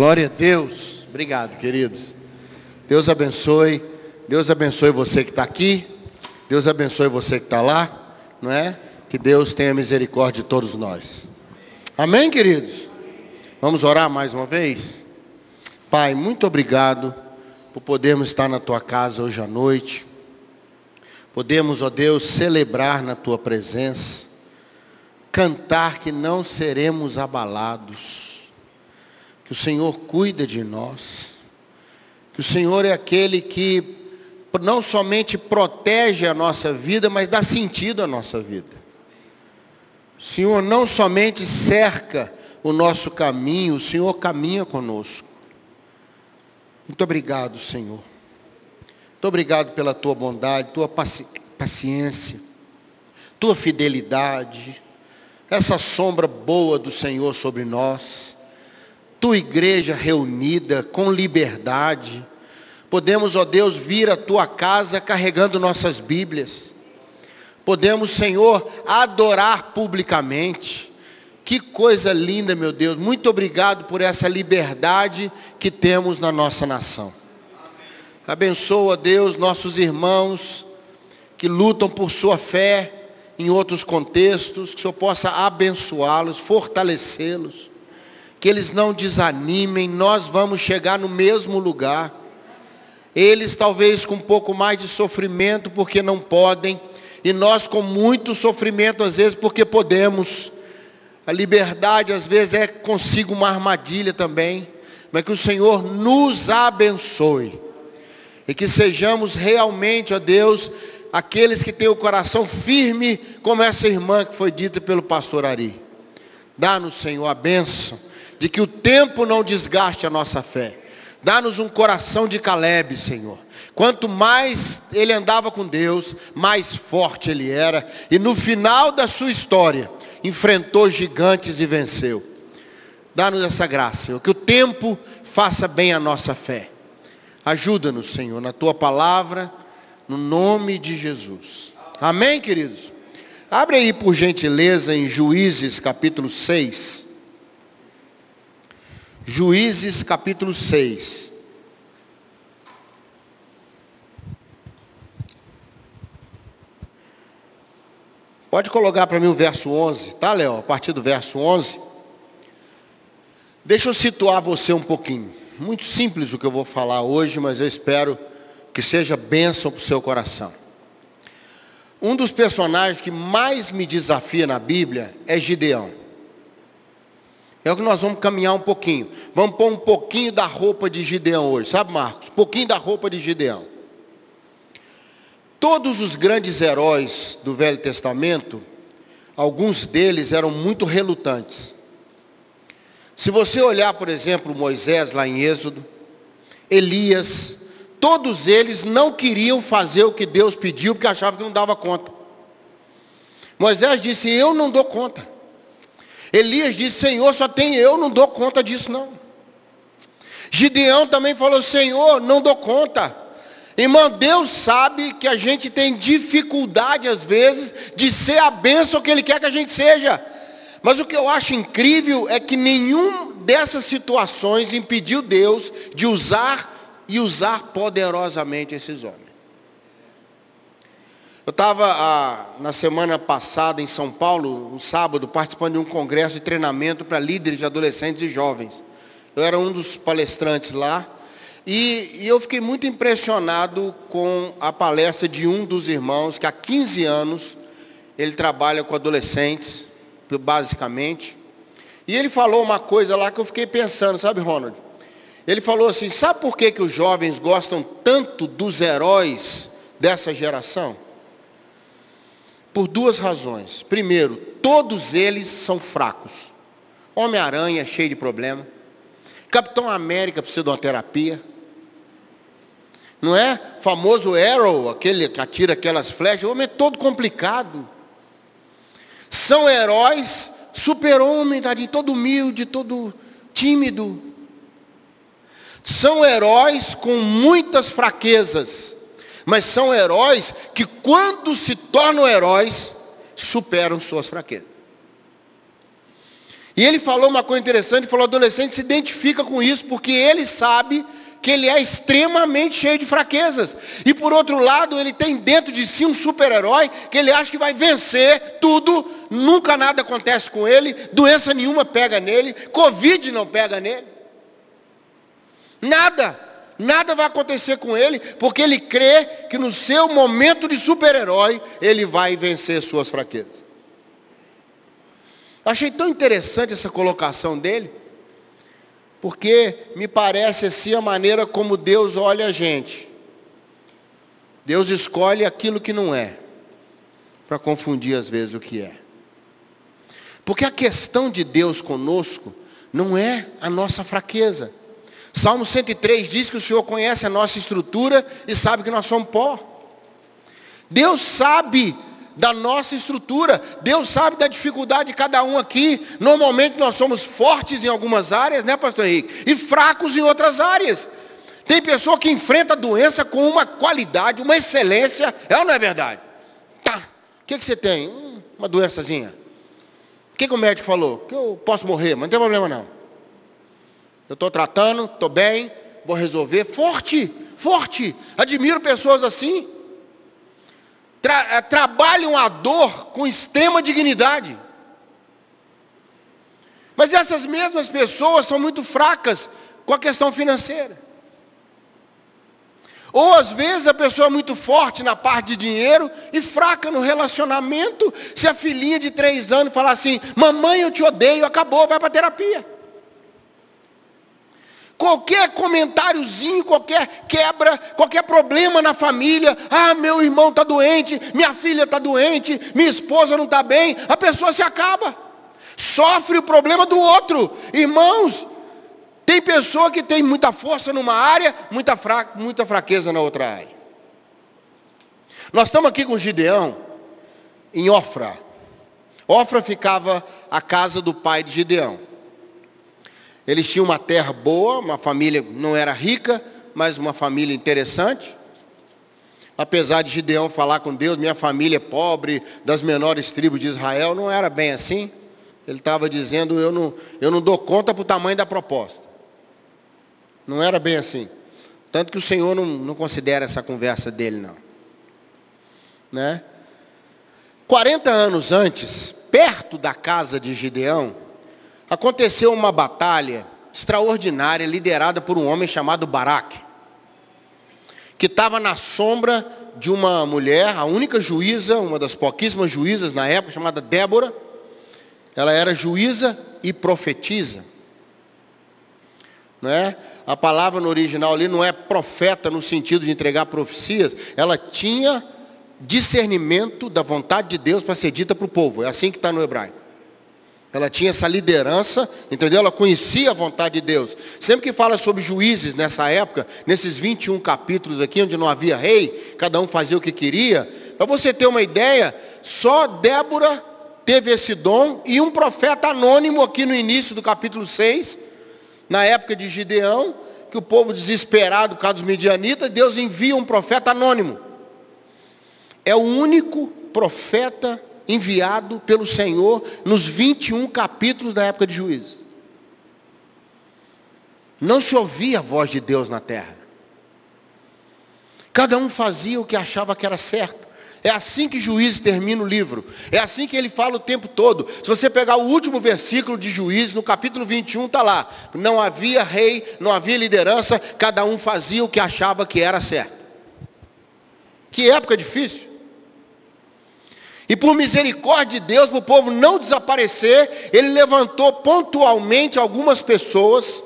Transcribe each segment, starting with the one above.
Glória a Deus. Obrigado, queridos. Deus abençoe. Deus abençoe você que está aqui. Deus abençoe você que está lá. Não é? Que Deus tenha misericórdia de todos nós. Amém, queridos? Vamos orar mais uma vez? Pai, muito obrigado por podermos estar na tua casa hoje à noite. Podemos, ó Deus, celebrar na tua presença. Cantar que não seremos abalados. Que o Senhor cuida de nós. Que o Senhor é aquele que não somente protege a nossa vida, mas dá sentido à nossa vida. O Senhor não somente cerca o nosso caminho, o Senhor caminha conosco. Muito obrigado, Senhor. Muito obrigado pela tua bondade, tua paci paciência, tua fidelidade, essa sombra boa do Senhor sobre nós, tua igreja reunida com liberdade. Podemos, ó Deus, vir à tua casa carregando nossas Bíblias Podemos, Senhor, adorar publicamente. Que coisa linda, meu Deus. Muito obrigado por essa liberdade que temos na nossa nação. Abençoa, Deus, nossos irmãos que lutam por sua fé em outros contextos, que o Senhor possa abençoá-los, fortalecê-los, que eles não desanimem, nós vamos chegar no mesmo lugar. Eles talvez com um pouco mais de sofrimento, porque não podem, e nós com muito sofrimento, às vezes, porque podemos. A liberdade, às vezes, é consigo uma armadilha também. Mas que o Senhor nos abençoe. E que sejamos realmente, ó Deus, aqueles que têm o coração firme, como essa irmã que foi dita pelo pastor Ari. Dá-nos, Senhor, a bênção de que o tempo não desgaste a nossa fé. Dá-nos um coração de Caleb, Senhor. Quanto mais ele andava com Deus, mais forte ele era. E no final da sua história, enfrentou gigantes e venceu. Dá-nos essa graça, Senhor. Que o tempo faça bem a nossa fé. Ajuda-nos, Senhor, na tua palavra, no nome de Jesus. Amém, queridos? Abre aí, por gentileza, em Juízes capítulo 6. Juízes capítulo 6. Pode colocar para mim o verso 11, tá, Léo? A partir do verso 11. Deixa eu situar você um pouquinho. Muito simples o que eu vou falar hoje, mas eu espero que seja bênção para o seu coração. Um dos personagens que mais me desafia na Bíblia é Gideão. É o que nós vamos caminhar um pouquinho. Vamos pôr um pouquinho da roupa de Gideão hoje, sabe, Marcos? Um pouquinho da roupa de Gideão. Todos os grandes heróis do Velho Testamento, alguns deles eram muito relutantes. Se você olhar, por exemplo, Moisés lá em Êxodo, Elias, todos eles não queriam fazer o que Deus pediu porque achavam que não dava conta. Moisés disse: Eu não dou conta. Elias disse: Senhor, só tem eu, não dou conta disso não. Gideão também falou: Senhor, não dou conta. Irmão, Deus sabe que a gente tem dificuldade às vezes de ser a bênção que Ele quer que a gente seja. Mas o que eu acho incrível é que nenhum dessas situações impediu Deus de usar e usar poderosamente esses homens. Eu estava na semana passada em São Paulo, um sábado, participando de um congresso de treinamento para líderes de adolescentes e jovens. Eu era um dos palestrantes lá. E, e, eu fiquei muito impressionado com a palestra de um dos irmãos, que há 15 anos ele trabalha com adolescentes, basicamente. E ele falou uma coisa lá que eu fiquei pensando, sabe, Ronald? Ele falou assim: sabe por que, que os jovens gostam tanto dos heróis dessa geração? Por duas razões. Primeiro, todos eles são fracos. Homem-Aranha é cheio de problema. Capitão América precisa de uma terapia. Não é? Famoso Arrow, aquele que atira aquelas flechas. O homem é todo complicado. São heróis, super-homem, todo humilde, todo tímido. São heróis com muitas fraquezas mas são heróis que, quando se tornam heróis, superam suas fraquezas. E ele falou uma coisa interessante, falou, adolescente se identifica com isso, porque ele sabe que ele é extremamente cheio de fraquezas. E por outro lado, ele tem dentro de si um super-herói que ele acha que vai vencer tudo, nunca nada acontece com ele, doença nenhuma pega nele, Covid não pega nele. Nada, nada vai acontecer com ele, porque ele crê que no seu momento de super-herói, ele vai vencer suas fraquezas. Achei tão interessante essa colocação dele, porque me parece assim a maneira como Deus olha a gente. Deus escolhe aquilo que não é, para confundir às vezes o que é. Porque a questão de Deus conosco não é a nossa fraqueza. Salmo 103 diz que o Senhor conhece a nossa estrutura e sabe que nós somos pó. Deus sabe da nossa estrutura. Deus sabe da dificuldade de cada um aqui. Normalmente nós somos fortes em algumas áreas, né, pastor Henrique? E fracos em outras áreas. Tem pessoa que enfrenta a doença com uma qualidade, uma excelência. É ou não é verdade? Tá. O que, que você tem? Hum, uma doençazinha. O que, que o médico falou? Que eu posso morrer, mas não tem problema não. Eu estou tratando, estou bem, vou resolver. Forte, forte. Admiro pessoas assim tra eh, trabalham a dor com extrema dignidade. Mas essas mesmas pessoas são muito fracas com a questão financeira. Ou às vezes a pessoa é muito forte na parte de dinheiro e fraca no relacionamento. Se a filhinha de três anos falar assim, mamãe eu te odeio, acabou, vai para terapia. Qualquer comentáriozinho, qualquer quebra, qualquer problema na família. Ah, meu irmão está doente, minha filha está doente, minha esposa não está bem. A pessoa se acaba. Sofre o problema do outro. Irmãos, tem pessoa que tem muita força numa área, muita, fra muita fraqueza na outra área. Nós estamos aqui com Gideão, em Ofra. Ofra ficava a casa do pai de Gideão. Eles tinham uma terra boa, uma família não era rica, mas uma família interessante. Apesar de Gideão falar com Deus, minha família é pobre, das menores tribos de Israel, não era bem assim. Ele estava dizendo, eu não, eu não dou conta para o tamanho da proposta. Não era bem assim. Tanto que o Senhor não, não considera essa conversa dele, não. Né? 40 anos antes, perto da casa de Gideão, aconteceu uma batalha extraordinária liderada por um homem chamado Baraque, que estava na sombra de uma mulher, a única juíza, uma das pouquíssimas juízas na época, chamada Débora. Ela era juíza e profetiza. Não é? A palavra no original ali não é profeta no sentido de entregar profecias, ela tinha discernimento da vontade de Deus para ser dita para o povo. É assim que está no hebraico. Ela tinha essa liderança, entendeu? Ela conhecia a vontade de Deus. Sempre que fala sobre juízes nessa época, nesses 21 capítulos aqui, onde não havia rei, cada um fazia o que queria, para você ter uma ideia, só Débora teve esse dom e um profeta anônimo aqui no início do capítulo 6, na época de Gideão, que o povo desesperado por causa dos midianitas, Deus envia um profeta anônimo. É o único profeta enviado pelo Senhor nos 21 capítulos da época de juízo. Não se ouvia a voz de Deus na terra. Cada um fazia o que achava que era certo. É assim que Juízes termina o livro. É assim que ele fala o tempo todo. Se você pegar o último versículo de Juízes, no capítulo 21, está lá. Não havia rei, não havia liderança, cada um fazia o que achava que era certo. Que época difícil. E por misericórdia de Deus, para o povo não desaparecer, ele levantou pontualmente algumas pessoas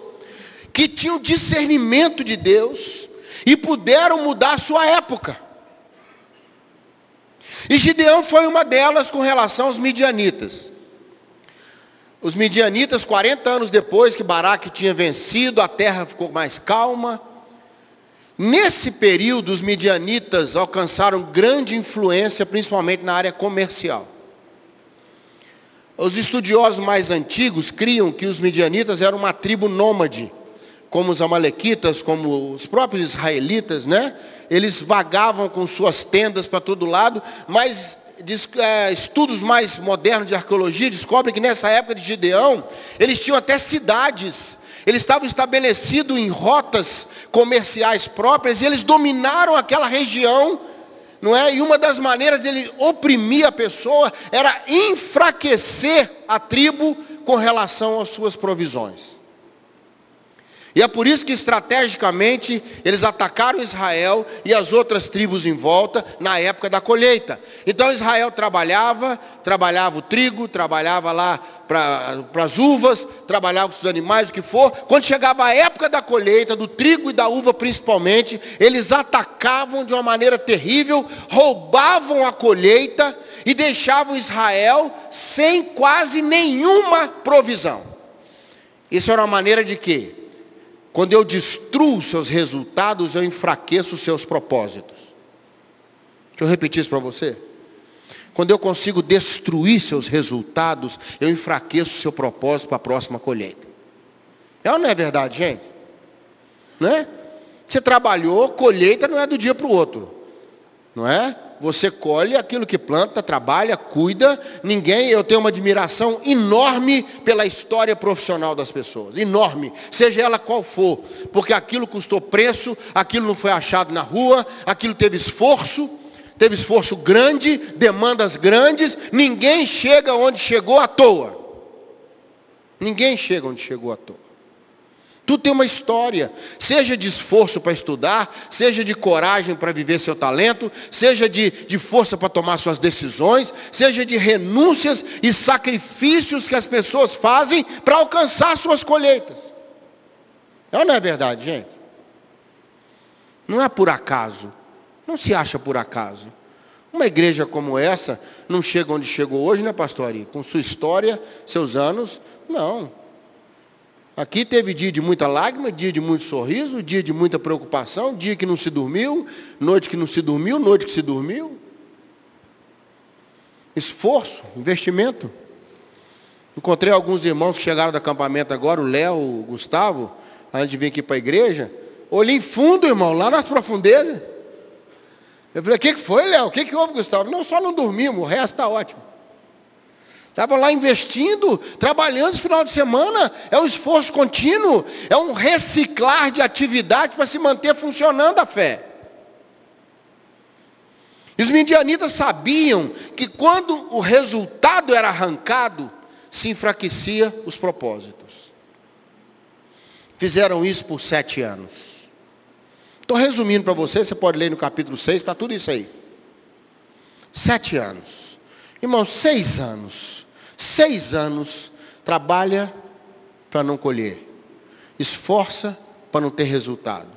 que tinham discernimento de Deus e puderam mudar a sua época. E Gideão foi uma delas com relação aos midianitas. Os midianitas, 40 anos depois que Baraque tinha vencido, a terra ficou mais calma. Nesse período, os midianitas alcançaram grande influência, principalmente na área comercial. Os estudiosos mais antigos criam que os midianitas eram uma tribo nômade, como os amalequitas, como os próprios israelitas, né? Eles vagavam com suas tendas para todo lado, mas é, estudos mais modernos de arqueologia descobrem que nessa época de Gideão, eles tinham até cidades. Eles estavam estabelecidos em rotas comerciais próprias e eles dominaram aquela região, não é? E uma das maneiras dele oprimir a pessoa era enfraquecer a tribo com relação às suas provisões. E é por isso que estrategicamente eles atacaram Israel e as outras tribos em volta na época da colheita. Então Israel trabalhava, trabalhava o trigo, trabalhava lá para as uvas, trabalhava com os animais, o que for. Quando chegava a época da colheita, do trigo e da uva principalmente, eles atacavam de uma maneira terrível, roubavam a colheita e deixavam Israel sem quase nenhuma provisão. Isso era uma maneira de quê? Quando eu destruo seus resultados, eu enfraqueço seus propósitos. Deixa eu repetir isso para você. Quando eu consigo destruir seus resultados, eu enfraqueço seu propósito para a próxima colheita. É ou não é verdade, gente? Não é? Você trabalhou, colheita não é do dia para o outro. Não é? Você colhe aquilo que planta, trabalha, cuida. Ninguém, eu tenho uma admiração enorme pela história profissional das pessoas. Enorme. Seja ela qual for. Porque aquilo custou preço, aquilo não foi achado na rua, aquilo teve esforço. Teve esforço grande, demandas grandes. Ninguém chega onde chegou à toa. Ninguém chega onde chegou à toa. Tudo tem uma história, seja de esforço para estudar, seja de coragem para viver seu talento, seja de, de força para tomar suas decisões, seja de renúncias e sacrifícios que as pessoas fazem para alcançar suas colheitas. Não, não é verdade, gente? Não é por acaso, não se acha por acaso. Uma igreja como essa não chega onde chegou hoje, né, pastor? Com sua história, seus anos, não. Aqui teve dia de muita lágrima, dia de muito sorriso, dia de muita preocupação, dia que não se dormiu, noite que não se dormiu, noite que se dormiu. Esforço, investimento. Encontrei alguns irmãos que chegaram do acampamento agora, o Léo, o Gustavo, antes de vir aqui para a igreja. Olhei fundo, irmão, lá nas profundezas. Eu falei, o que, que foi, Léo? O que, que houve, Gustavo? Não, só não dormimos, o resto está ótimo. Estavam lá investindo, trabalhando no final de semana. É um esforço contínuo, é um reciclar de atividade para se manter funcionando a fé. E os midianitas sabiam que quando o resultado era arrancado, se enfraquecia os propósitos. Fizeram isso por sete anos. Estou resumindo para você, você pode ler no capítulo 6, está tudo isso aí. Sete anos. Irmãos, seis anos Seis anos, trabalha para não colher. Esforça para não ter resultado.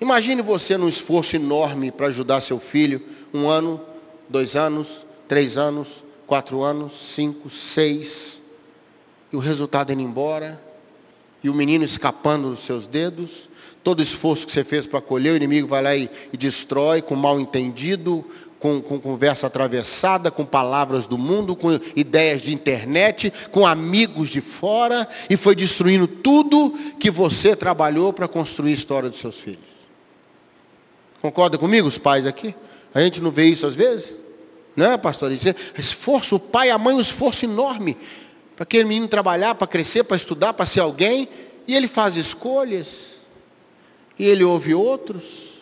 Imagine você num esforço enorme para ajudar seu filho, um ano, dois anos, três anos, quatro anos, cinco, seis, e o resultado indo embora, e o menino escapando dos seus dedos, todo esforço que você fez para colher, o inimigo vai lá e, e destrói com mal entendido, com, com conversa atravessada, com palavras do mundo, com ideias de internet, com amigos de fora, e foi destruindo tudo que você trabalhou para construir a história dos seus filhos. Concorda comigo, os pais aqui? A gente não vê isso às vezes? Não é, pastor? Esforço, o pai e a mãe, um esforço enorme para aquele menino trabalhar, para crescer, para estudar, para ser alguém, e ele faz escolhas, e ele ouve outros,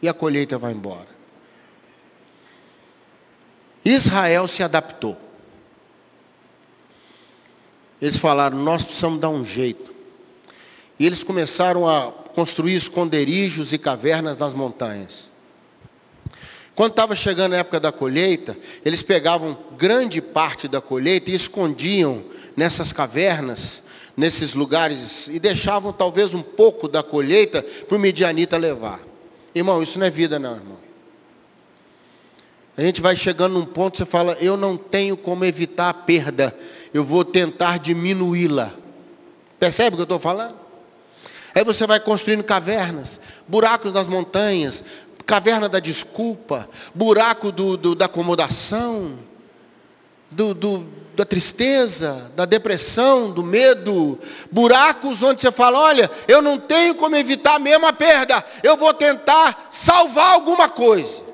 e a colheita vai embora. Israel se adaptou. Eles falaram: nós precisamos dar um jeito. E eles começaram a construir esconderijos e cavernas nas montanhas. Quando estava chegando a época da colheita, eles pegavam grande parte da colheita e escondiam nessas cavernas, nesses lugares, e deixavam talvez um pouco da colheita para o medianita levar. Irmão, isso não é vida não, irmão. A gente vai chegando num ponto, você fala, eu não tenho como evitar a perda, eu vou tentar diminuí-la. Percebe o que eu estou falando? Aí você vai construindo cavernas, buracos nas montanhas, caverna da desculpa, buraco do, do da acomodação, do, do, da tristeza, da depressão, do medo, buracos onde você fala, olha, eu não tenho como evitar mesmo a perda, eu vou tentar salvar alguma coisa.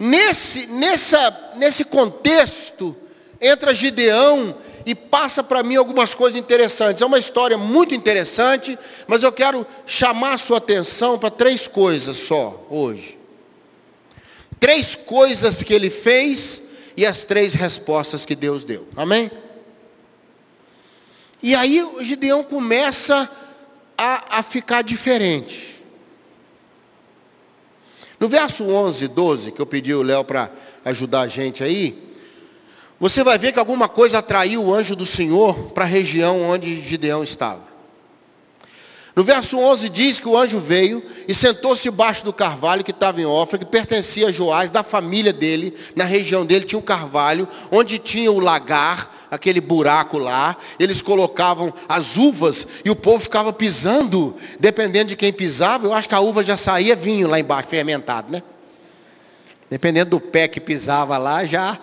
Nesse, nessa, nesse contexto, entra Gideão e passa para mim algumas coisas interessantes. É uma história muito interessante, mas eu quero chamar a sua atenção para três coisas só hoje. Três coisas que ele fez e as três respostas que Deus deu. Amém? E aí o Gideão começa a, a ficar diferente. No verso 11, 12, que eu pedi o Léo para ajudar a gente aí, você vai ver que alguma coisa atraiu o anjo do Senhor para a região onde Gideão estava. No verso 11 diz que o anjo veio e sentou-se debaixo do carvalho que estava em Ofra, que pertencia a Joás, da família dele, na região dele tinha um carvalho, onde tinha o lagar, aquele buraco lá, eles colocavam as uvas e o povo ficava pisando, dependendo de quem pisava, eu acho que a uva já saía vinho lá embaixo, fermentado, né? Dependendo do pé que pisava lá, já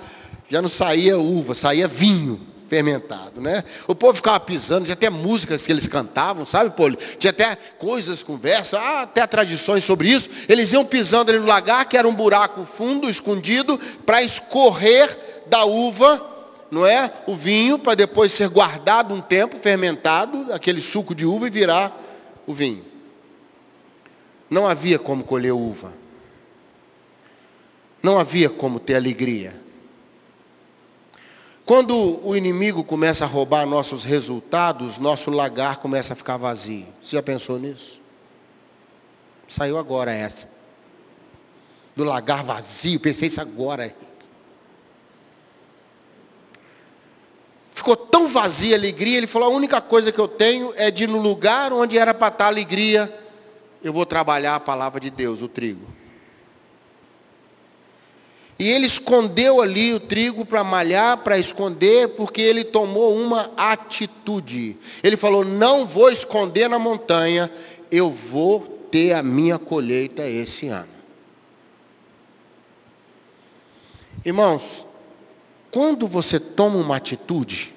já não saía uva, saía vinho fermentado, né? O povo ficava pisando, tinha até músicas que eles cantavam, sabe, Poli? Tinha até coisas, conversas, ah, até tradições sobre isso. Eles iam pisando ali no lagar, que era um buraco fundo, escondido, para escorrer da uva, não é? O vinho, para depois ser guardado um tempo, fermentado, aquele suco de uva e virar o vinho. Não havia como colher uva. Não havia como ter alegria. Quando o inimigo começa a roubar nossos resultados, nosso lagar começa a ficar vazio. Você já pensou nisso? Saiu agora essa. Do lagar vazio, pensei isso agora. Ficou tão vazia a alegria, ele falou: a única coisa que eu tenho é de no lugar onde era para estar alegria, eu vou trabalhar a palavra de Deus, o trigo. E ele escondeu ali o trigo para malhar, para esconder, porque ele tomou uma atitude. Ele falou: Não vou esconder na montanha, eu vou ter a minha colheita esse ano. Irmãos, quando você toma uma atitude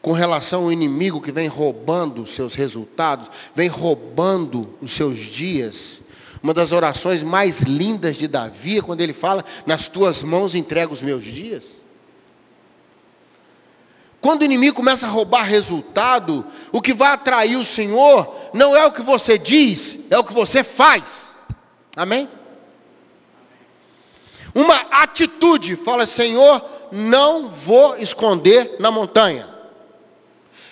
com relação ao inimigo que vem roubando os seus resultados, vem roubando os seus dias, uma das orações mais lindas de Davi, é quando ele fala: Nas tuas mãos entrego os meus dias. Quando o inimigo começa a roubar resultado, o que vai atrair o Senhor não é o que você diz, é o que você faz. Amém? Uma atitude, fala: Senhor, não vou esconder na montanha.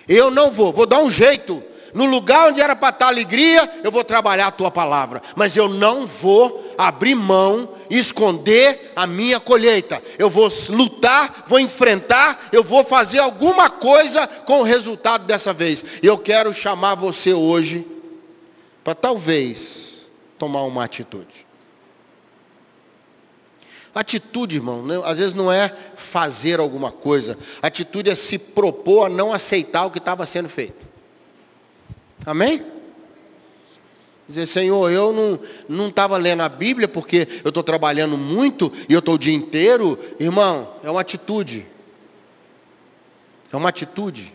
Eu não vou, vou dar um jeito no lugar onde era para estar alegria, eu vou trabalhar a tua palavra. Mas eu não vou abrir mão esconder a minha colheita. Eu vou lutar, vou enfrentar, eu vou fazer alguma coisa com o resultado dessa vez. E eu quero chamar você hoje para talvez tomar uma atitude. Atitude, irmão, né, às vezes não é fazer alguma coisa. Atitude é se propor a não aceitar o que estava sendo feito. Amém? Dizer, Senhor, eu não estava lendo a Bíblia porque eu estou trabalhando muito e eu estou o dia inteiro. Irmão, é uma atitude. É uma atitude.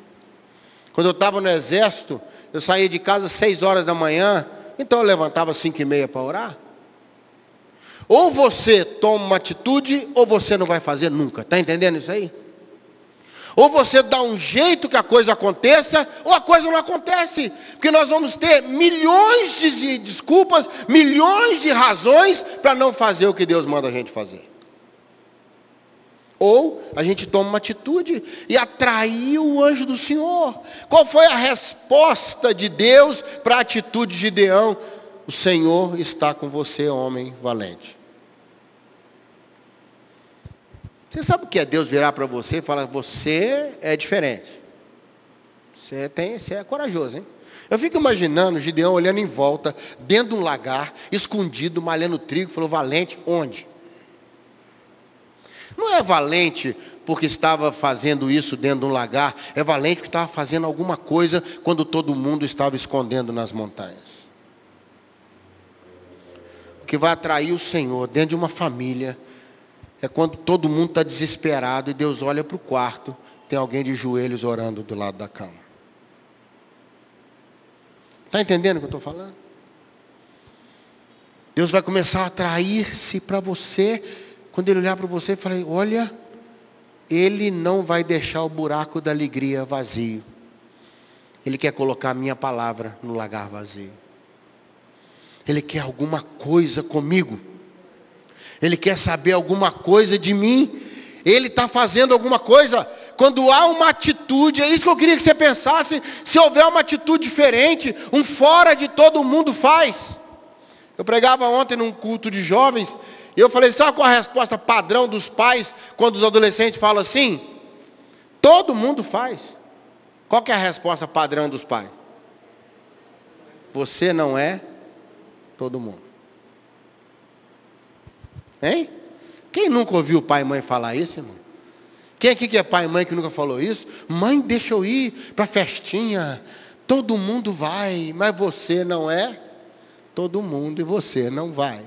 Quando eu estava no exército, eu saía de casa às seis horas da manhã, então eu levantava às cinco e meia para orar. Ou você toma uma atitude, ou você não vai fazer nunca. Está entendendo isso aí? Ou você dá um jeito que a coisa aconteça, ou a coisa não acontece. Porque nós vamos ter milhões de desculpas, milhões de razões para não fazer o que Deus manda a gente fazer. Ou a gente toma uma atitude e atraiu o anjo do Senhor. Qual foi a resposta de Deus para a atitude de Gideão? O Senhor está com você, homem valente. Você sabe o que é Deus virar para você e falar, você é diferente. Você, tem, você é corajoso, hein? Eu fico imaginando Gideão olhando em volta, dentro de um lagar, escondido, malhando trigo, falou, valente, onde? Não é valente porque estava fazendo isso dentro de um lagar, é valente porque estava fazendo alguma coisa quando todo mundo estava escondendo nas montanhas. O que vai atrair o Senhor dentro de uma família é quando todo mundo está desesperado e Deus olha para o quarto, tem alguém de joelhos orando do lado da cama. Está entendendo o que eu estou falando? Deus vai começar a atrair-se para você. Quando Ele olhar para você, eu falei: olha, Ele não vai deixar o buraco da alegria vazio. Ele quer colocar a minha palavra no lagar vazio. Ele quer alguma coisa comigo. Ele quer saber alguma coisa de mim. Ele está fazendo alguma coisa. Quando há uma atitude, é isso que eu queria que você pensasse. Se houver uma atitude diferente, um fora de todo mundo faz. Eu pregava ontem num culto de jovens. E eu falei, sabe qual a resposta padrão dos pais quando os adolescentes falam assim? Todo mundo faz. Qual que é a resposta padrão dos pais? Você não é todo mundo. Hein? Quem nunca ouviu pai e mãe falar isso, irmão? Quem aqui que é pai e mãe que nunca falou isso? Mãe, deixa eu ir para a festinha. Todo mundo vai, mas você não é todo mundo e você não vai.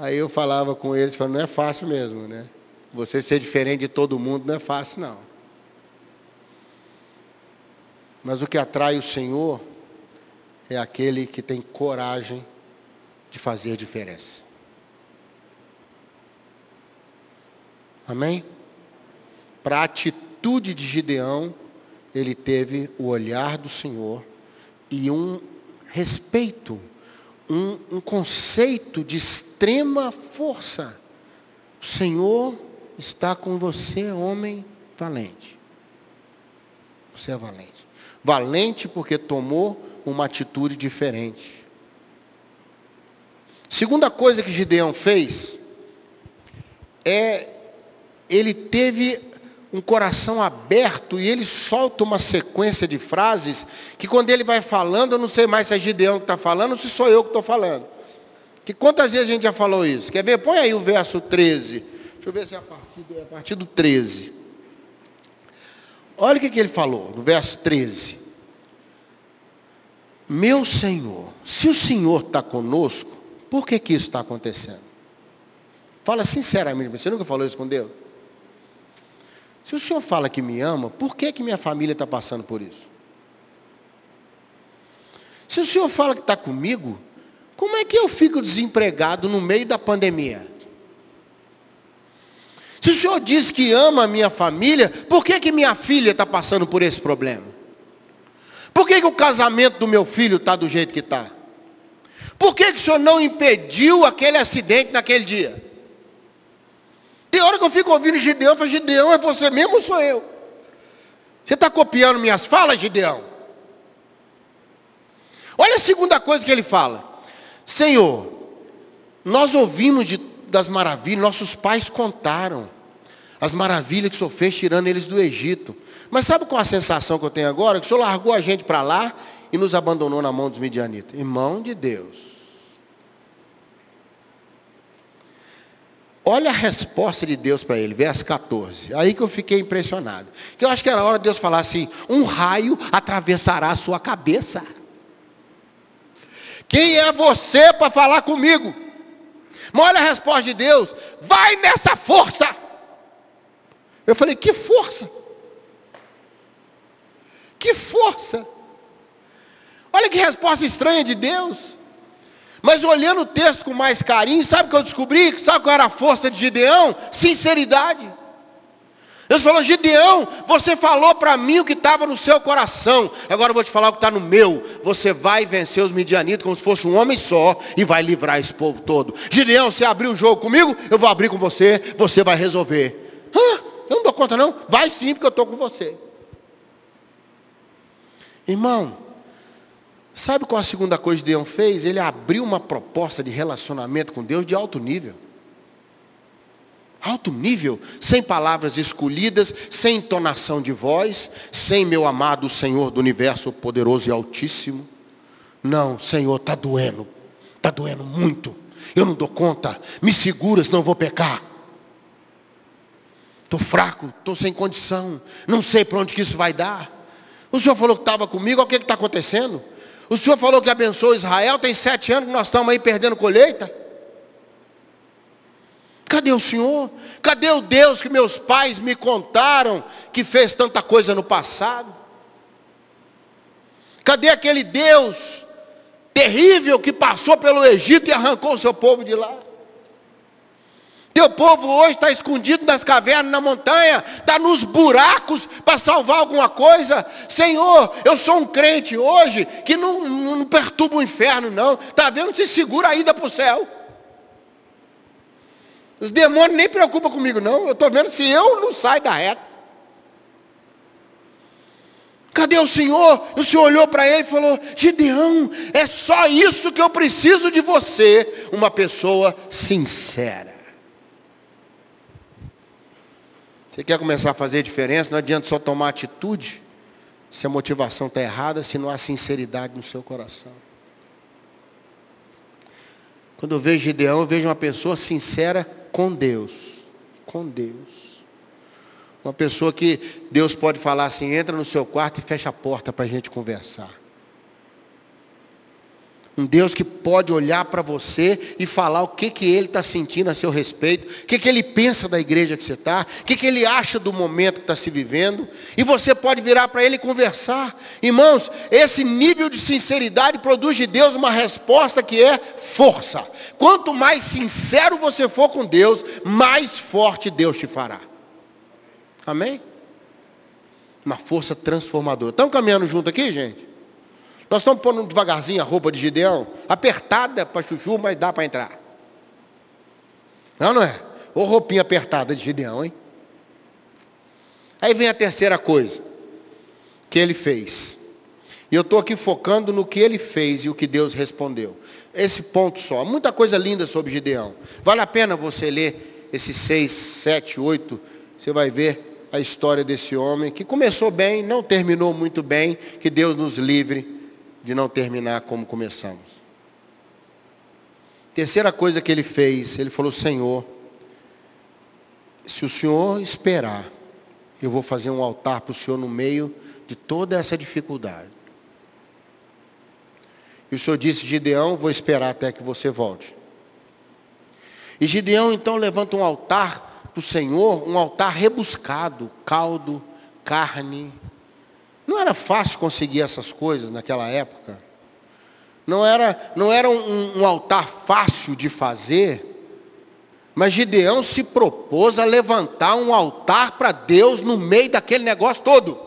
Aí eu falava com eles, falando, não é fácil mesmo, né? Você ser diferente de todo mundo não é fácil, não. Mas o que atrai o Senhor é aquele que tem coragem de fazer diferença. Amém? Para a atitude de Gideão, ele teve o olhar do Senhor e um respeito, um, um conceito de extrema força. O Senhor está com você, homem valente. Você é valente. Valente porque tomou uma atitude diferente. Segunda coisa que Gideão fez é ele teve um coração aberto e ele solta uma sequência de frases que quando ele vai falando, eu não sei mais se é Gideão que está falando ou se sou eu que estou falando. Que quantas vezes a gente já falou isso? Quer ver? Põe aí o verso 13. Deixa eu ver se é a partir do, é a partir do 13. Olha o que, que ele falou no verso 13. Meu Senhor, se o Senhor está conosco, por que, que isso está acontecendo? Fala sinceramente, você nunca falou isso com Deus? Se o Senhor fala que me ama, por que, que minha família está passando por isso? Se o Senhor fala que está comigo, como é que eu fico desempregado no meio da pandemia? Se o Senhor diz que ama a minha família, por que, que minha filha está passando por esse problema? Por que, que o casamento do meu filho está do jeito que está? Por que, que o Senhor não impediu aquele acidente naquele dia? Tem hora que eu fico ouvindo Gideão, eu falo, Gideão, é você mesmo ou sou eu? Você está copiando minhas falas, Gideão? Olha a segunda coisa que ele fala. Senhor, nós ouvimos de, das maravilhas, nossos pais contaram as maravilhas que o Senhor fez tirando eles do Egito. Mas sabe qual a sensação que eu tenho agora? Que o Senhor largou a gente para lá e nos abandonou na mão dos midianitas. Irmão de Deus. Olha a resposta de Deus para ele, verso 14. Aí que eu fiquei impressionado. Que eu acho que era hora de Deus falar assim: um raio atravessará a sua cabeça. Quem é você para falar comigo? Mas olha a resposta de Deus: vai nessa força. Eu falei: que força? Que força! Olha que resposta estranha de Deus. Mas olhando o texto com mais carinho, sabe o que eu descobri? Sabe qual era a força de Gideão? Sinceridade. Deus falou, Gideão, você falou para mim o que estava no seu coração. Agora eu vou te falar o que está no meu. Você vai vencer os midianitas como se fosse um homem só e vai livrar esse povo todo. Gideão, você abriu o jogo comigo? Eu vou abrir com você, você vai resolver. Eu não dou conta não? Vai sim, porque eu estou com você. Irmão, sabe qual a segunda coisa que Deus fez? Ele abriu uma proposta de relacionamento com Deus de alto nível. Alto nível, sem palavras escolhidas, sem entonação de voz, sem meu amado Senhor do universo poderoso e altíssimo. Não, Senhor, está doendo, está doendo muito. Eu não dou conta, me segura, senão vou pecar. Estou fraco, estou sem condição, não sei para onde que isso vai dar. O Senhor falou que estava comigo, olha o que está acontecendo. O Senhor falou que abençoou Israel, tem sete anos que nós estamos aí perdendo colheita. Cadê o Senhor? Cadê o Deus que meus pais me contaram que fez tanta coisa no passado? Cadê aquele Deus terrível que passou pelo Egito e arrancou o seu povo de lá. Teu povo hoje está escondido nas cavernas, na montanha, está nos buracos para salvar alguma coisa. Senhor, eu sou um crente hoje que não, não perturba o inferno, não. Está vendo? Se segura a ida para o céu. Os demônios nem preocupam comigo, não. Eu estou vendo se eu não saio da reta. Cadê o Senhor? O Senhor olhou para ele e falou: Gideão, é só isso que eu preciso de você, uma pessoa sincera. Você quer começar a fazer diferença? Não adianta só tomar atitude se a motivação está errada, se não há sinceridade no seu coração. Quando eu vejo Gideão, eu vejo uma pessoa sincera com Deus. Com Deus. Uma pessoa que Deus pode falar assim, entra no seu quarto e fecha a porta para a gente conversar. Um Deus que pode olhar para você e falar o que, que Ele está sentindo a seu respeito, o que, que Ele pensa da igreja que você está, o que, que Ele acha do momento que está se vivendo. E você pode virar para Ele e conversar. Irmãos, esse nível de sinceridade produz de Deus uma resposta que é força. Quanto mais sincero você for com Deus, mais forte Deus te fará. Amém? Uma força transformadora. Estão caminhando junto aqui, gente? Nós estamos pondo devagarzinho a roupa de Gideão, apertada para chuchu, mas dá para entrar. Não, não é? Ou roupinha apertada de Gideão, hein? Aí vem a terceira coisa que ele fez. E eu estou aqui focando no que ele fez e o que Deus respondeu. Esse ponto só. Muita coisa linda sobre Gideão. Vale a pena você ler esses seis, sete, oito. Você vai ver a história desse homem que começou bem, não terminou muito bem. Que Deus nos livre de não terminar como começamos. Terceira coisa que ele fez, ele falou: Senhor, se o Senhor esperar, eu vou fazer um altar para o Senhor no meio de toda essa dificuldade. E o Senhor disse: Gideão, vou esperar até que você volte. E Gideão então levanta um altar para o Senhor, um altar rebuscado, caldo, carne, não era fácil conseguir essas coisas naquela época. Não era, não era um, um altar fácil de fazer. Mas Gideão se propôs a levantar um altar para Deus no meio daquele negócio todo.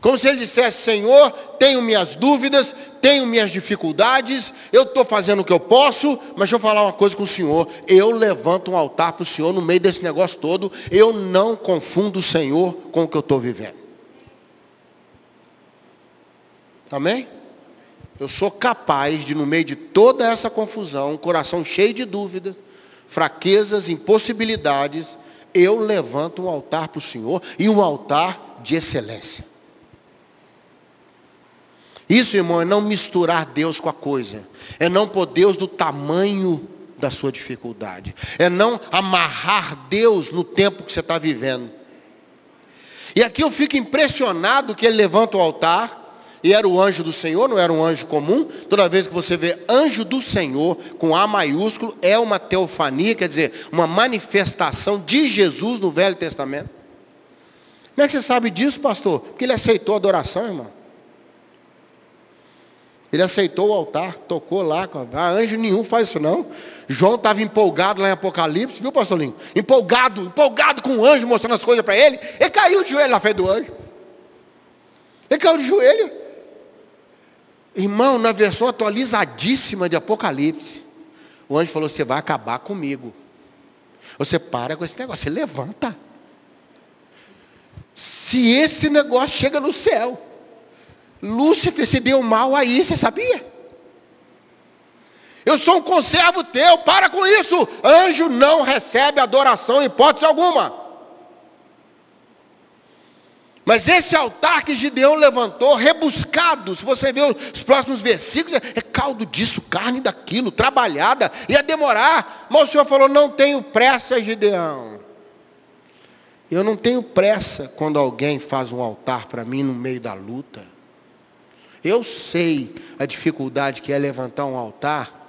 Como se ele dissesse, Senhor, tenho minhas dúvidas, tenho minhas dificuldades, eu estou fazendo o que eu posso, mas deixa eu falar uma coisa com o Senhor. Eu levanto um altar para o Senhor no meio desse negócio todo, eu não confundo o Senhor com o que eu estou vivendo. Amém? Eu sou capaz de, no meio de toda essa confusão, um coração cheio de dúvidas, fraquezas, impossibilidades, eu levanto um altar para o Senhor e um altar de excelência. Isso, irmão, é não misturar Deus com a coisa. É não pôr Deus do tamanho da sua dificuldade. É não amarrar Deus no tempo que você está vivendo. E aqui eu fico impressionado que ele levanta o altar e era o anjo do Senhor, não era um anjo comum. Toda vez que você vê anjo do Senhor, com A maiúsculo, é uma teofania, quer dizer, uma manifestação de Jesus no Velho Testamento. Como é que você sabe disso, pastor? Porque ele aceitou a adoração, irmão. Ele aceitou o altar, tocou lá. Ah, anjo nenhum faz isso não. João estava empolgado lá em Apocalipse, viu, pastor Linho? Empolgado, empolgado com o anjo mostrando as coisas para ele. Ele caiu de joelho na frente do anjo. Ele caiu de joelho. Irmão, na versão atualizadíssima de Apocalipse, o anjo falou: Você vai acabar comigo. Você para com esse negócio, você levanta. Se esse negócio chega no céu, Lúcifer se deu mal aí, você sabia? Eu sou um conservo teu, para com isso. Anjo não recebe adoração hipótese alguma. Mas esse altar que Gideão levantou, rebuscado, se você ver os próximos versículos, é caldo disso, carne daquilo, trabalhada, ia demorar. Mas o Senhor falou: não tenho pressa, Gideão. Eu não tenho pressa quando alguém faz um altar para mim no meio da luta. Eu sei a dificuldade que é levantar um altar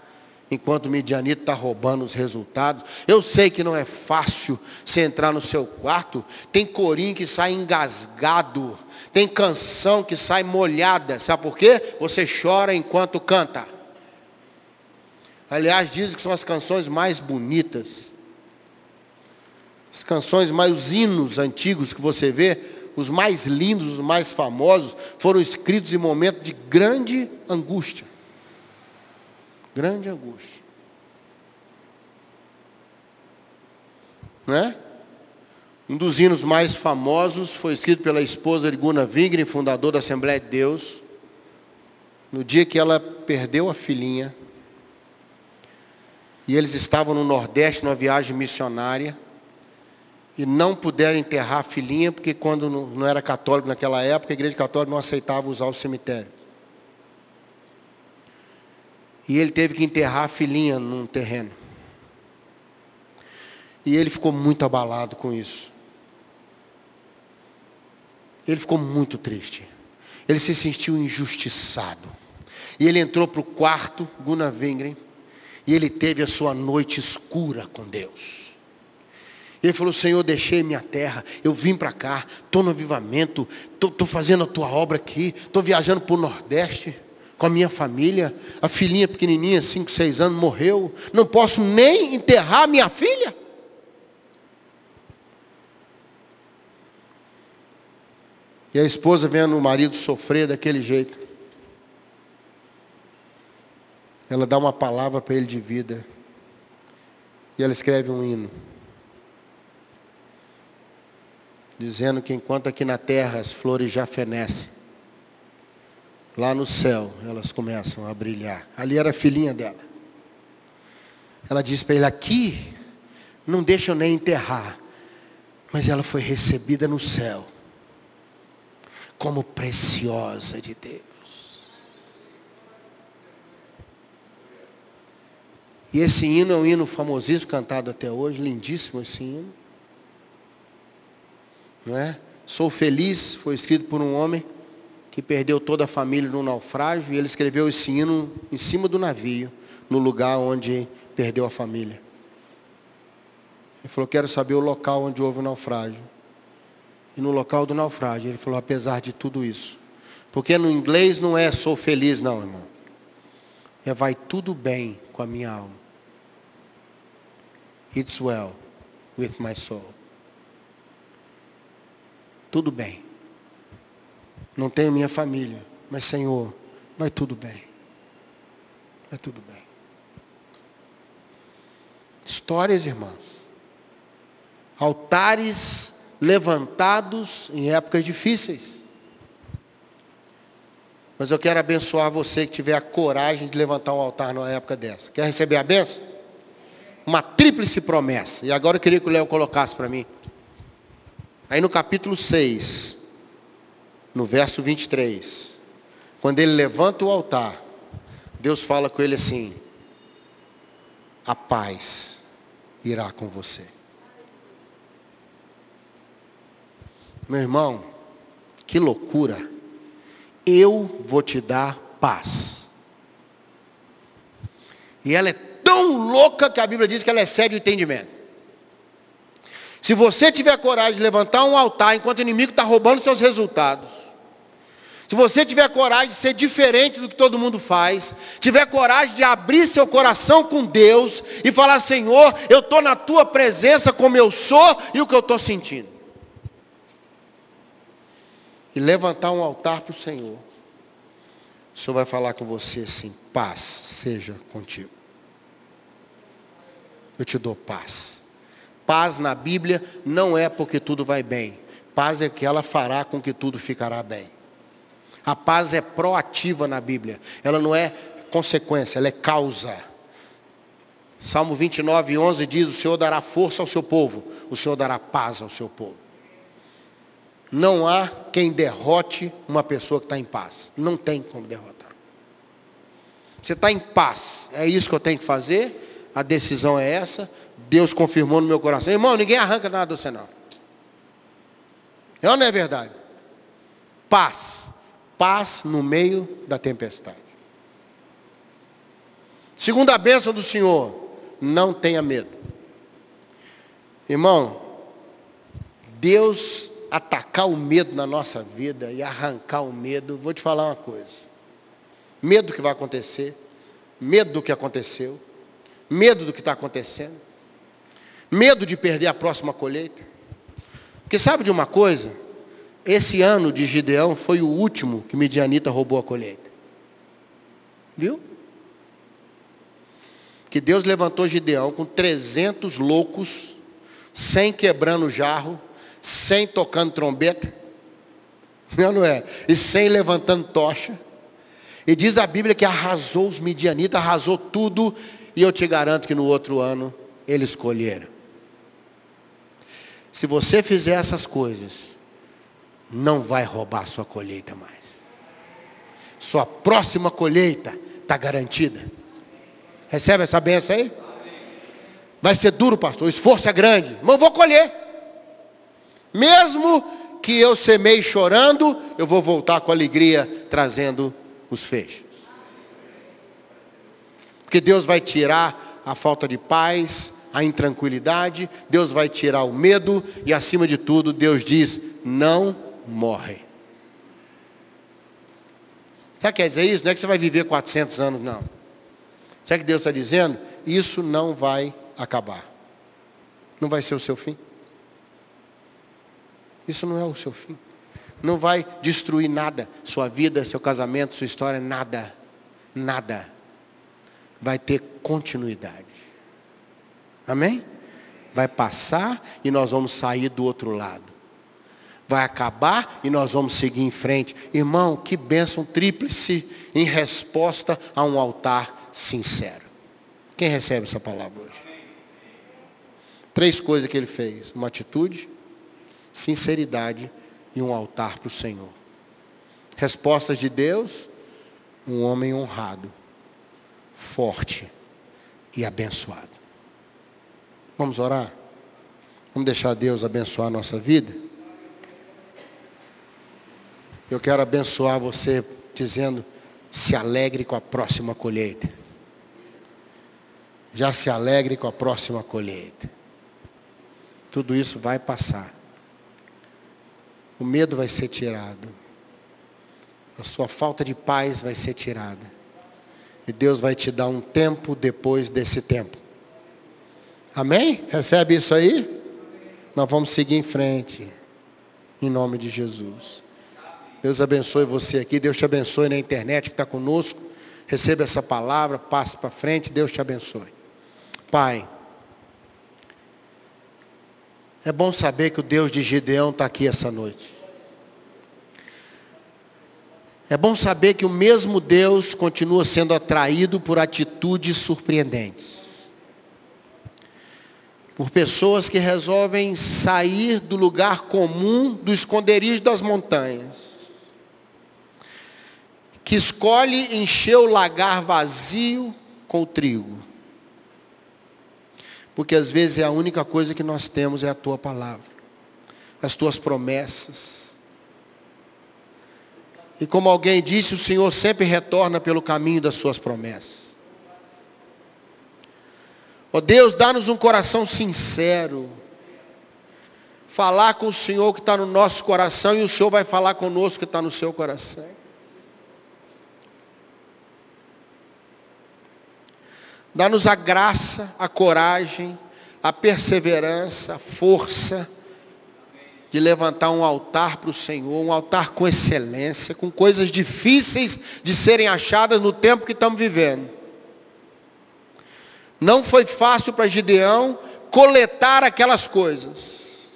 enquanto o Midianito está roubando os resultados. Eu sei que não é fácil você entrar no seu quarto. Tem corinho que sai engasgado. Tem canção que sai molhada. Sabe por quê? Você chora enquanto canta. Aliás, dizem que são as canções mais bonitas. As canções mais, os hinos antigos que você vê, os mais lindos, os mais famosos, foram escritos em momentos de grande angústia. Grande angústia. Não é? Um dos hinos mais famosos foi escrito pela esposa de Gunnar Wingren, fundador da Assembleia de Deus, no dia que ela perdeu a filhinha. E eles estavam no Nordeste numa viagem missionária e não puderam enterrar a filhinha, porque quando não era católico naquela época, a igreja católica não aceitava usar o cemitério. E ele teve que enterrar a filhinha num terreno. E ele ficou muito abalado com isso. Ele ficou muito triste. Ele se sentiu injustiçado. E ele entrou para o quarto, Gunnar Wingren, e ele teve a sua noite escura com Deus. Ele falou, Senhor, deixei minha terra, eu vim para cá, estou no avivamento, estou fazendo a tua obra aqui, estou viajando para o Nordeste com a minha família, a filhinha pequenininha, 5, 6 anos, morreu. Não posso nem enterrar minha filha. E a esposa vendo o marido sofrer daquele jeito. Ela dá uma palavra para ele de vida. E ela escreve um hino. Dizendo que enquanto aqui na terra as flores já fenecem, Lá no céu, elas começam a brilhar. Ali era a filhinha dela. Ela disse para ele: Aqui, não deixa eu nem enterrar. Mas ela foi recebida no céu, como preciosa de Deus. E esse hino é um hino famosíssimo, cantado até hoje, lindíssimo esse hino. Não é? Sou feliz, foi escrito por um homem que perdeu toda a família no naufrágio, e ele escreveu esse hino em cima do navio, no lugar onde perdeu a família. Ele falou, quero saber o local onde houve o naufrágio. E no local do naufrágio, ele falou, apesar de tudo isso. Porque no inglês não é sou feliz, não, irmão. É vai tudo bem com a minha alma. It's well with my soul. Tudo bem não tenho minha família, mas Senhor, vai tudo bem. Vai tudo bem. Histórias, irmãos. Altares levantados em épocas difíceis. Mas eu quero abençoar você que tiver a coragem de levantar um altar numa época dessa. Quer receber a benção? Uma tríplice promessa. E agora eu queria que o Léo colocasse para mim. Aí no capítulo 6, no verso 23, quando ele levanta o altar, Deus fala com ele assim: a paz irá com você. Meu irmão, que loucura. Eu vou te dar paz. E ela é tão louca que a Bíblia diz que ela excede o entendimento. Se você tiver coragem de levantar um altar enquanto o inimigo está roubando seus resultados, se você tiver coragem de ser diferente do que todo mundo faz, tiver coragem de abrir seu coração com Deus e falar: Senhor, eu estou na tua presença como eu sou e o que eu estou sentindo. E levantar um altar para o Senhor. O Senhor vai falar com você assim: paz seja contigo. Eu te dou paz. Paz na Bíblia não é porque tudo vai bem. Paz é que ela fará com que tudo ficará bem. A paz é proativa na Bíblia. Ela não é consequência, ela é causa. Salmo 29, 11 diz: O Senhor dará força ao seu povo, o Senhor dará paz ao seu povo. Não há quem derrote uma pessoa que está em paz. Não tem como derrotar. Você está em paz, é isso que eu tenho que fazer. A decisão é essa. Deus confirmou no meu coração. Irmão, ninguém arranca nada do você não. É ou não é verdade? Paz paz no meio da tempestade. Segunda bênção do Senhor, não tenha medo. Irmão, Deus atacar o medo na nossa vida e arrancar o medo, vou te falar uma coisa. Medo do que vai acontecer, medo do que aconteceu, medo do que está acontecendo, medo de perder a próxima colheita. Porque sabe de uma coisa? Esse ano de Gideão foi o último que Midianita roubou a colheita. Viu? Que Deus levantou Gideão com 300 loucos, sem quebrando jarro, sem tocando trombeta, não é? E sem levantando tocha. E diz a Bíblia que arrasou os midianitas, arrasou tudo, e eu te garanto que no outro ano eles colheram. Se você fizer essas coisas, não vai roubar sua colheita mais. Sua próxima colheita está garantida. Recebe essa benção aí? Vai ser duro, pastor. O esforço é grande, mas eu vou colher. Mesmo que eu semei chorando, eu vou voltar com alegria, trazendo os feixes. Porque Deus vai tirar a falta de paz, a intranquilidade, Deus vai tirar o medo e, acima de tudo, Deus diz: não morre. Sabe que quer dizer isso? Não é que você vai viver 400 anos, não. Sabe que Deus está dizendo? Isso não vai acabar. Não vai ser o seu fim. Isso não é o seu fim. Não vai destruir nada. Sua vida, seu casamento, sua história, nada. Nada. Vai ter continuidade. Amém? Vai passar e nós vamos sair do outro lado. Vai acabar e nós vamos seguir em frente. Irmão, que bênção tríplice em resposta a um altar sincero. Quem recebe essa palavra hoje? Três coisas que ele fez: uma atitude, sinceridade e um altar para o Senhor. Respostas de Deus: um homem honrado, forte e abençoado. Vamos orar? Vamos deixar Deus abençoar a nossa vida? Eu quero abençoar você dizendo: se alegre com a próxima colheita. Já se alegre com a próxima colheita. Tudo isso vai passar. O medo vai ser tirado. A sua falta de paz vai ser tirada. E Deus vai te dar um tempo depois desse tempo. Amém? Recebe isso aí? Nós vamos seguir em frente. Em nome de Jesus. Deus abençoe você aqui. Deus te abençoe na internet que está conosco. Receba essa palavra, passe para frente. Deus te abençoe. Pai, é bom saber que o Deus de Gideão está aqui essa noite. É bom saber que o mesmo Deus continua sendo atraído por atitudes surpreendentes por pessoas que resolvem sair do lugar comum, do esconderijo das montanhas, que escolhe encher o lagar vazio com o trigo, porque às vezes é a única coisa que nós temos é a tua palavra, as tuas promessas. E como alguém disse, o Senhor sempre retorna pelo caminho das suas promessas. Ó oh Deus, dá-nos um coração sincero. Falar com o Senhor que está no nosso coração e o Senhor vai falar conosco que está no seu coração. Dá-nos a graça, a coragem, a perseverança, a força de levantar um altar para o Senhor, um altar com excelência, com coisas difíceis de serem achadas no tempo que estamos vivendo. Não foi fácil para Gideão coletar aquelas coisas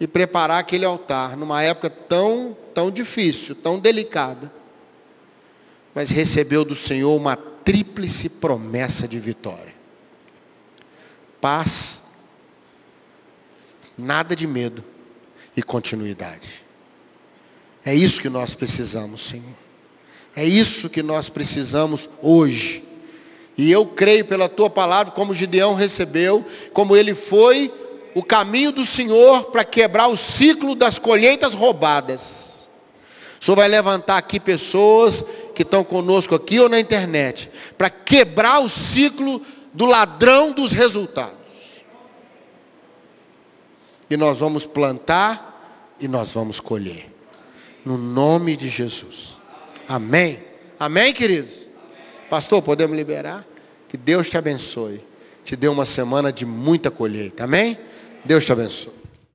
e preparar aquele altar numa época tão, tão difícil, tão delicada. Mas recebeu do Senhor uma tríplice promessa de vitória. Paz, nada de medo e continuidade. É isso que nós precisamos, Senhor. É isso que nós precisamos hoje e eu creio pela tua palavra, como Gideão recebeu, como ele foi o caminho do Senhor para quebrar o ciclo das colheitas roubadas. O Senhor vai levantar aqui pessoas que estão conosco aqui ou na internet, para quebrar o ciclo do ladrão dos resultados. E nós vamos plantar e nós vamos colher. No nome de Jesus. Amém. Amém, queridos? Pastor, podemos liberar? Que Deus te abençoe. Te dê uma semana de muita colheita. Amém? Deus te abençoe.